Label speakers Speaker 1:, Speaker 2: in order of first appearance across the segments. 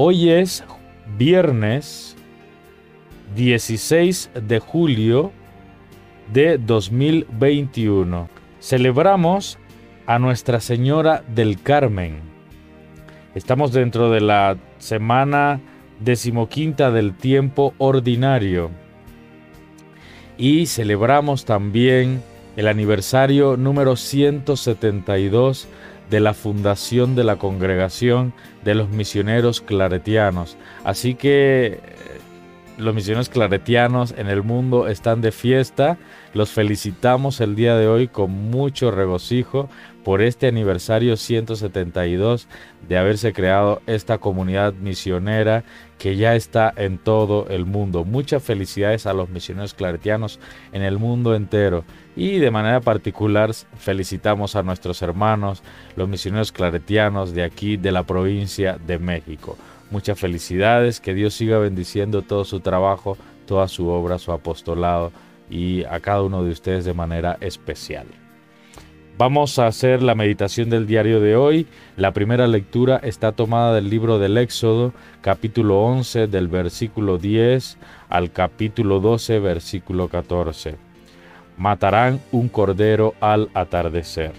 Speaker 1: Hoy es viernes 16 de julio de 2021. Celebramos a Nuestra Señora del Carmen. Estamos dentro de la semana decimoquinta del tiempo ordinario y celebramos también el aniversario número 172 de la fundación de la congregación de los misioneros claretianos. Así que los misioneros claretianos en el mundo están de fiesta. Los felicitamos el día de hoy con mucho regocijo por este aniversario 172 de haberse creado esta comunidad misionera que ya está en todo el mundo. Muchas felicidades a los misioneros claretianos en el mundo entero. Y de manera particular felicitamos a nuestros hermanos, los misioneros claretianos de aquí, de la provincia de México. Muchas felicidades, que Dios siga bendiciendo todo su trabajo, toda su obra, su apostolado y a cada uno de ustedes de manera especial. Vamos a hacer la meditación del diario de hoy. La primera lectura está tomada del libro del Éxodo, capítulo 11, del versículo 10 al capítulo 12, versículo 14. Matarán un cordero al atardecer.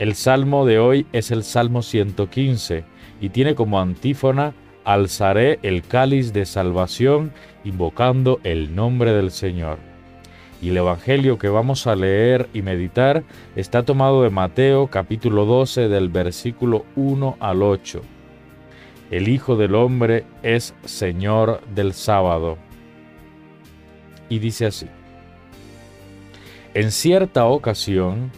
Speaker 1: El salmo de hoy es el Salmo 115 y tiene como antífona Alzaré el cáliz de salvación invocando el nombre del Señor. Y el Evangelio que vamos a leer y meditar está tomado de Mateo capítulo 12 del versículo 1 al 8. El Hijo del Hombre es Señor del sábado. Y dice así. En cierta ocasión,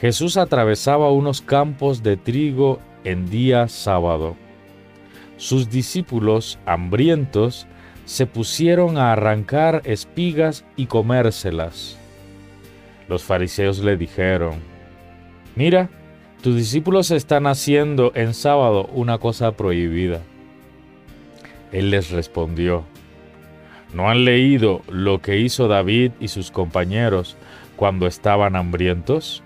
Speaker 1: Jesús atravesaba unos campos de trigo en día sábado. Sus discípulos, hambrientos, se pusieron a arrancar espigas y comérselas. Los fariseos le dijeron, Mira, tus discípulos están haciendo en sábado una cosa prohibida. Él les respondió, ¿no han leído lo que hizo David y sus compañeros cuando estaban hambrientos?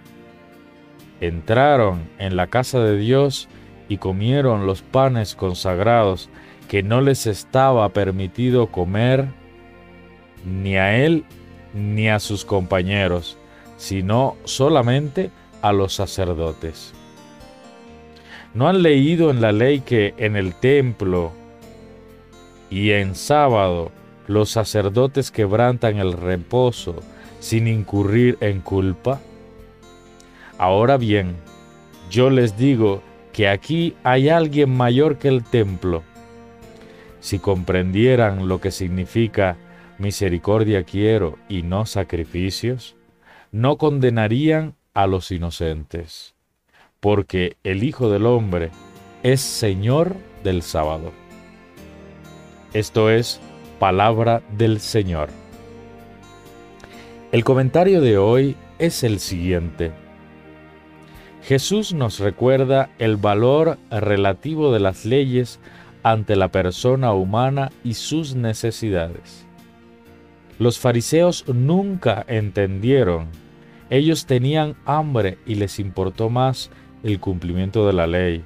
Speaker 1: Entraron en la casa de Dios y comieron los panes consagrados que no les estaba permitido comer ni a él ni a sus compañeros, sino solamente a los sacerdotes. ¿No han leído en la ley que en el templo y en sábado los sacerdotes quebrantan el reposo sin incurrir en culpa? Ahora bien, yo les digo que aquí hay alguien mayor que el templo. Si comprendieran lo que significa misericordia quiero y no sacrificios, no condenarían a los inocentes, porque el Hijo del Hombre es Señor del sábado. Esto es palabra del Señor. El comentario de hoy es el siguiente. Jesús nos recuerda el valor relativo de las leyes ante la persona humana y sus necesidades. Los fariseos nunca entendieron. Ellos tenían hambre y les importó más el cumplimiento de la ley.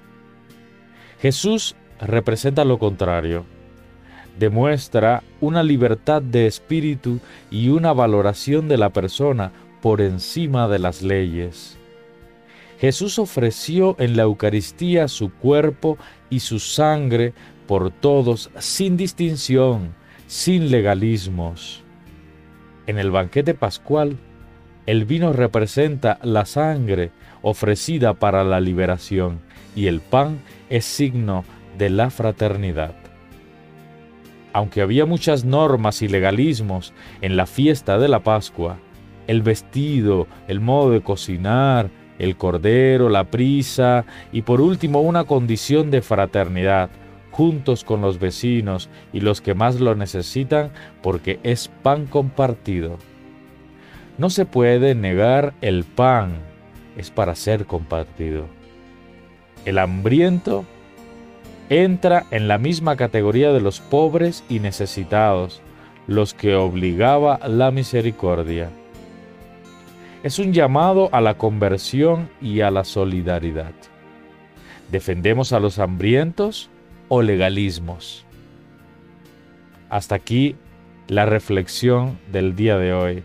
Speaker 1: Jesús representa lo contrario. Demuestra una libertad de espíritu y una valoración de la persona por encima de las leyes. Jesús ofreció en la Eucaristía su cuerpo y su sangre por todos sin distinción, sin legalismos. En el banquete pascual, el vino representa la sangre ofrecida para la liberación y el pan es signo de la fraternidad. Aunque había muchas normas y legalismos en la fiesta de la Pascua, el vestido, el modo de cocinar, el cordero, la prisa y por último una condición de fraternidad, juntos con los vecinos y los que más lo necesitan porque es pan compartido. No se puede negar el pan, es para ser compartido. El hambriento entra en la misma categoría de los pobres y necesitados, los que obligaba la misericordia es un llamado a la conversión y a la solidaridad. Defendemos a los hambrientos, o legalismos. Hasta aquí la reflexión del día de hoy.